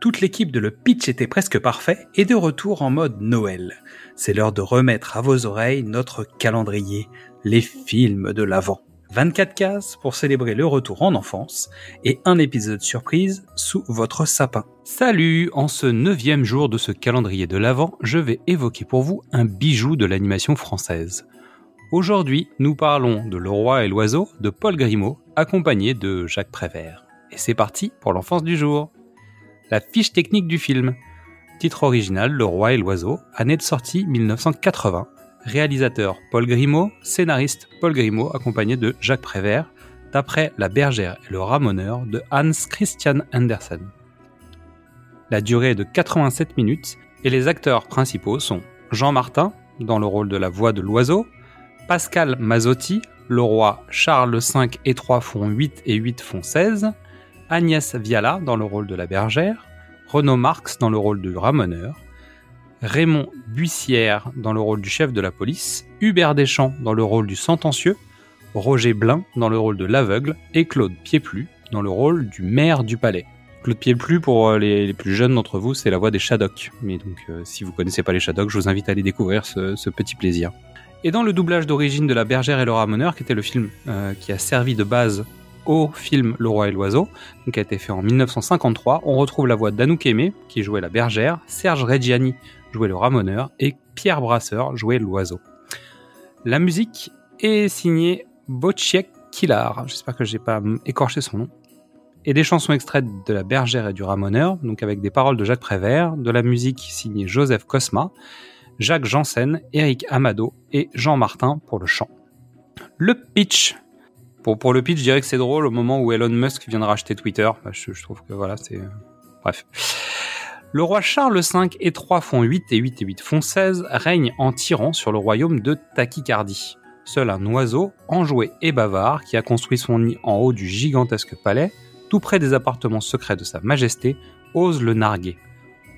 Toute l'équipe de Le Pitch était presque parfait et de retour en mode Noël. C'est l'heure de remettre à vos oreilles notre calendrier, les films de l'Avent. 24 cases pour célébrer le retour en enfance et un épisode surprise sous votre sapin. Salut En ce neuvième jour de ce calendrier de l'Avent, je vais évoquer pour vous un bijou de l'animation française. Aujourd'hui, nous parlons de Le Roi et l'Oiseau de Paul Grimaud, accompagné de Jacques Prévert. Et c'est parti pour l'enfance du jour. La fiche technique du film. Titre original Le Roi et l'Oiseau, année de sortie 1980. Réalisateur Paul Grimaud, scénariste Paul Grimaud accompagné de Jacques Prévert, d'après La bergère et le ramoneur de Hans Christian Andersen. La durée est de 87 minutes et les acteurs principaux sont Jean Martin, dans le rôle de la voix de l'oiseau, Pascal Mazzotti, le roi Charles V et 3 font 8 et 8 font 16, Agnès Viala dans le rôle de la bergère, Renaud Marx dans le rôle du ramoneur, Raymond Buissière dans le rôle du chef de la police, Hubert Deschamps dans le rôle du sentencieux, Roger Blin dans le rôle de l'aveugle et Claude Pieplu dans le rôle du maire du palais. Claude Pieplu, pour euh, les, plus jeunes d'entre vous, c'est la voix des Shadocks. Mais donc, euh, si vous connaissez pas les Shadocks, je vous invite à aller découvrir ce, petit plaisir. Et dans le doublage d'origine de La Bergère et le Ramoneur, qui était le film euh, qui a servi de base au film Le Roi et l'Oiseau, qui a été fait en 1953, on retrouve la voix d'Anouk Aimé, qui jouait la bergère, Serge Reggiani jouait le ramoneur, et Pierre Brasseur jouait l'oiseau. La musique est signée Bociek Kilar, j'espère que je n'ai pas écorché son nom, et des chansons extraites de La bergère et du ramoneur, donc avec des paroles de Jacques Prévert, de la musique signée Joseph Cosma, Jacques Janssen, Eric Amado et Jean Martin pour le chant. Le pitch pour, le pitch, je dirais que c'est drôle au moment où Elon Musk vient de racheter Twitter. Bah, je, trouve que voilà, c'est. Bref. Le roi Charles V et 3 font 8 et 8 et 8 font 16 règne en tyran sur le royaume de Tachycardie. Seul un oiseau, enjoué et bavard, qui a construit son nid en haut du gigantesque palais, tout près des appartements secrets de sa majesté, ose le narguer.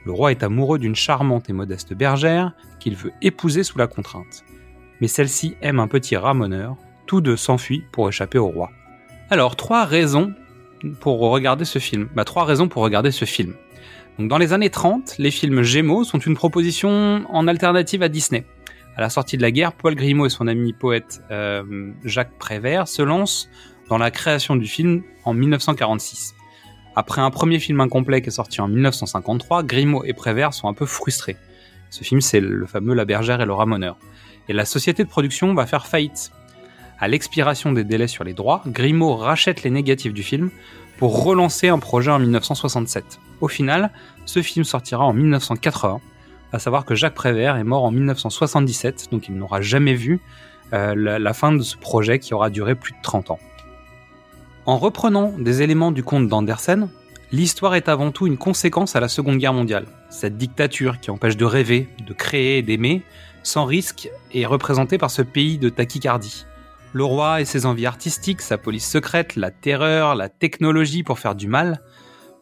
Le roi est amoureux d'une charmante et modeste bergère qu'il veut épouser sous la contrainte. Mais celle-ci aime un petit ramoneur, tous deux s'enfuient pour échapper au roi. Alors, trois raisons pour regarder ce film. Bah, trois raisons pour regarder ce film. Dans les années 30, les films Gémeaux sont une proposition en alternative à Disney. À la sortie de la guerre, Paul Grimaud et son ami poète euh, Jacques Prévert se lancent dans la création du film en 1946. Après un premier film incomplet qui est sorti en 1953, Grimaud et Prévert sont un peu frustrés. Ce film, c'est le fameux La bergère et le ramoneur. Et la société de production va faire faillite à l'expiration des délais sur les droits, Grimaud rachète les négatifs du film pour relancer un projet en 1967. Au final, ce film sortira en 1980, à savoir que Jacques Prévert est mort en 1977, donc il n'aura jamais vu euh, la, fin de ce projet qui aura duré plus de 30 ans. En reprenant des éléments du conte d'Andersen, l'histoire est avant tout une conséquence à la Seconde Guerre mondiale. Cette dictature qui empêche de rêver, de créer et d'aimer, sans risque, est représentée par ce pays de tachycardie. Le roi et ses envies artistiques, sa police secrète, la terreur, la technologie pour faire du mal,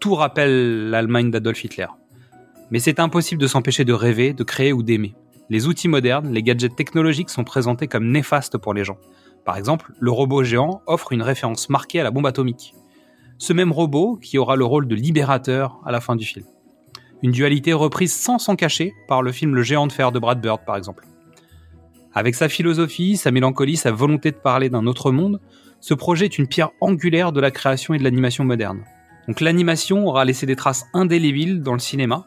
tout rappelle l'Allemagne d'Adolf Hitler. Mais c'est impossible de s'empêcher de rêver, de créer ou d'aimer. Les outils modernes, les gadgets technologiques sont présentés comme néfastes pour les gens. Par exemple, le robot géant offre une référence marquée à la bombe atomique. Ce même robot qui aura le rôle de libérateur à la fin du film. Une dualité reprise sans s'en cacher par le film Le géant de fer de Brad Bird par exemple. Avec sa philosophie, sa mélancolie, sa volonté de parler d'un autre monde, ce projet est une pierre angulaire de la création et de l'animation moderne. Donc l'animation aura laissé des traces indélébiles dans le cinéma,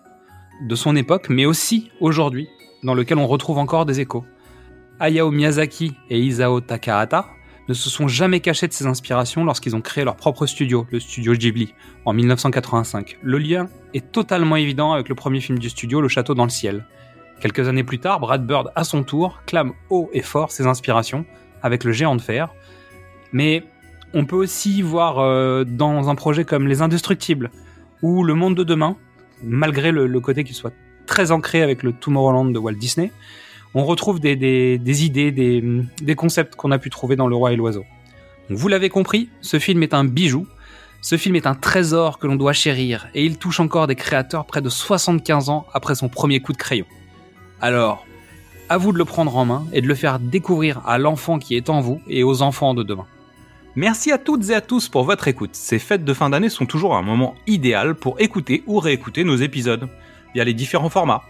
de son époque, mais aussi aujourd'hui, dans lequel on retrouve encore des échos. Hayao Miyazaki et Isao Takahata ne se sont jamais cachés de ces inspirations lorsqu'ils ont créé leur propre studio, le studio Ghibli, en 1985. Le lien est totalement évident avec le premier film du studio, Le Château dans le ciel, Quelques années plus tard, Brad Bird, à son tour, clame haut et fort ses inspirations avec le géant de fer. Mais on peut aussi voir euh, dans un projet comme Les Indestructibles ou Le Monde de demain, malgré le, côté qu'il soit très ancré avec le Tomorrowland de Walt Disney, on retrouve des, idées, des, concepts qu'on a pu trouver dans Le Roi et l'Oiseau. vous l'avez compris, ce film est un bijou. Ce film est un trésor que l'on doit chérir et il touche encore des créateurs près de 75 ans après son premier coup de crayon. Alors, à vous de le prendre en main et de le faire découvrir à l'enfant qui est en vous et aux enfants de demain. Merci à toutes et à tous pour votre écoute. Ces fêtes de fin d'année sont toujours un moment idéal pour écouter ou réécouter nos épisodes via les différents formats.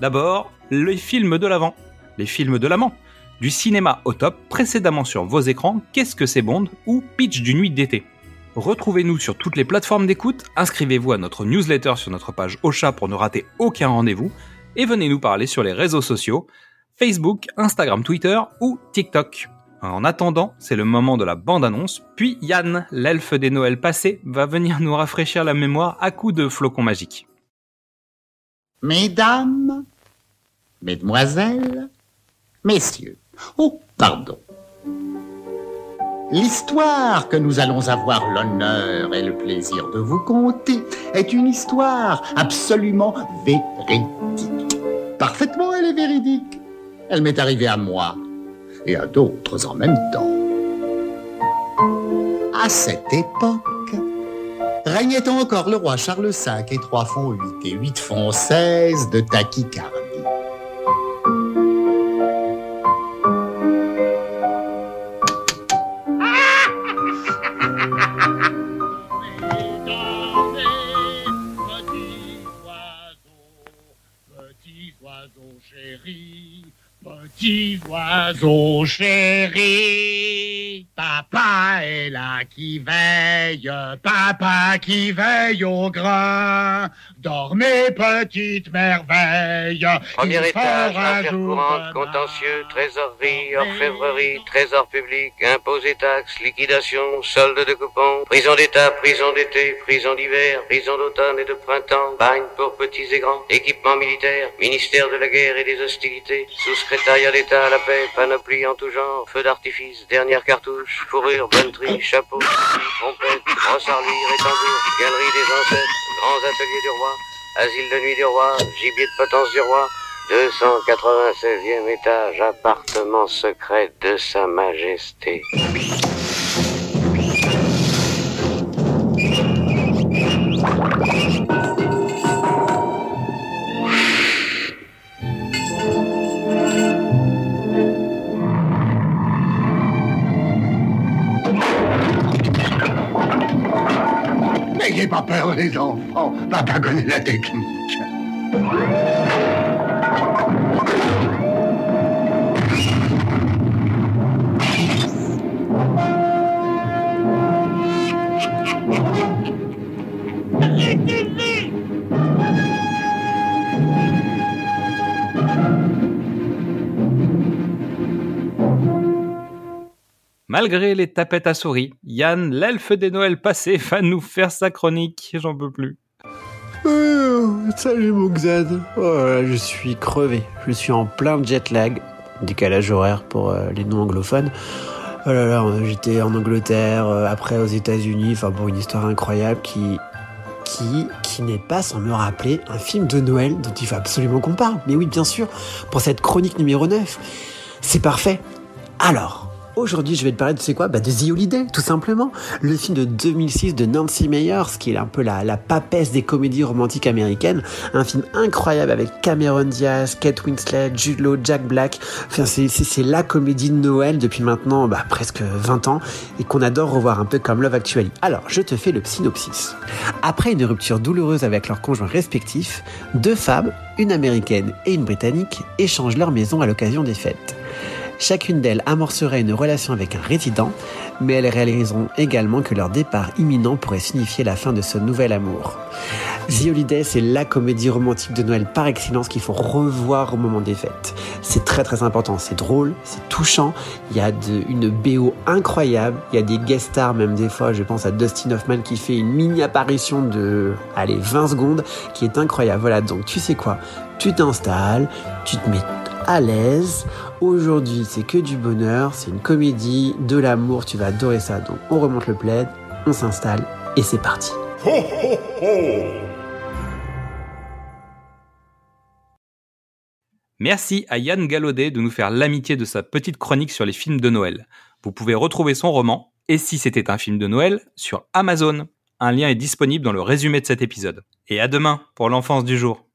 D'abord, les films de l'avant, les films de l'amant, du cinéma au top précédemment sur vos écrans Qu'est-ce que c'est Bond ou Pitch d'une nuit d'été. Retrouvez-nous sur toutes les plateformes d'écoute, inscrivez-vous à notre newsletter sur notre page Ocha pour ne rater aucun rendez-vous et venez nous parler sur les réseaux sociaux Facebook, Instagram, Twitter ou TikTok. En attendant, c'est le moment de la bande-annonce, puis Yann, l'elfe des Noëls passés, va venir nous rafraîchir la mémoire à coups de flocons magiques. Mesdames, Mesdemoiselles, Messieurs, oh, pardon. L'histoire que nous allons avoir l'honneur et le plaisir de vous conter est une histoire absolument véridique. Parfaitement, elle est véridique. Elle m'est arrivée à moi et à d'autres en même temps. À cette époque, régnait encore le roi Charles V et 3 font 8 et 8 font 16 de tachycardie. dont j'ai ri. Petits oiseaux chéris, papa est là qui veille, papa qui veille au grain. Dormez, petite merveille. Premier il étage, affaires courantes, contentieux, trésorerie, orfèvrerie, trésor public, impôts et taxes, liquidation, solde de coupons, prison d'État, prison d'été, prison d'hiver, prison d'automne et de printemps, bagne pour petits et grands, équipement militaire, ministère de la guerre et des hostilités, sous-secrétariat d'État à la paix, panoplie en tout genre, feu d'artifice, dernière cartouche, fourrure, bonne tri, chapeau, trompette, brosse à lire et tambour, galerie des ancêtres, grands ateliers du roi, asile de nuit du roi, gibier de potence du roi, 296e étage, appartement secret de Sa Majesté. Les enfants. Connaît la technique. Malgré les tapettes à souris, Yann, l'elfe des Noëls passés, va nous faire sa chronique. J'en peux plus. Oh, salut mon Xad. Oh je suis crevé. Je suis en plein jet lag, décalage horaire pour euh, les non anglophones. Oh j'étais en Angleterre, euh, après aux États-Unis, enfin pour une histoire incroyable qui qui qui n'est pas sans me rappeler un film de Noël dont il faut absolument qu'on parle. Mais oui, bien sûr, pour cette chronique numéro 9. C'est parfait. Alors, Aujourd'hui, je vais te parler de c'est quoi bah, De The Holiday, tout simplement. Le film de 2006 de Nancy Meyers, qui est un peu la, la papesse des comédies romantiques américaines. Un film incroyable avec Cameron Diaz, Kate Winslet, Jude Jack Black. Enfin, c'est la comédie de Noël depuis maintenant bah, presque 20 ans et qu'on adore revoir un peu comme Love Actually. Alors, je te fais le synopsis. Après une rupture douloureuse avec leurs conjoints respectifs, deux femmes, une américaine et une britannique, échangent leur maison à l'occasion des fêtes. Chacune d'elles amorcerait une relation avec un résident, mais elles réaliseront également que leur départ imminent pourrait signifier la fin de ce nouvel amour. The Holiday, c'est la comédie romantique de Noël par excellence qu'il faut revoir au moment des fêtes. C'est très très important, c'est drôle, c'est touchant, il y a de- une BO incroyable, il y a des guest stars même des fois, je pense à Dustin Hoffman qui fait une mini apparition de, allez, 20 secondes, qui est incroyable. Voilà, donc tu sais quoi, tu t'installes, tu te mets à l'aise. Aujourd'hui, c'est que du bonheur, c'est une comédie, de l'amour, tu vas adorer ça. Donc, on remonte le plaid, on s'installe et c'est parti. Merci à Yann Gallaudet de nous faire l'amitié de sa petite chronique sur les films de Noël. Vous pouvez retrouver son roman, Et si c'était un film de Noël, sur Amazon. Un lien est disponible dans le résumé de cet épisode. Et à demain pour l'enfance du jour.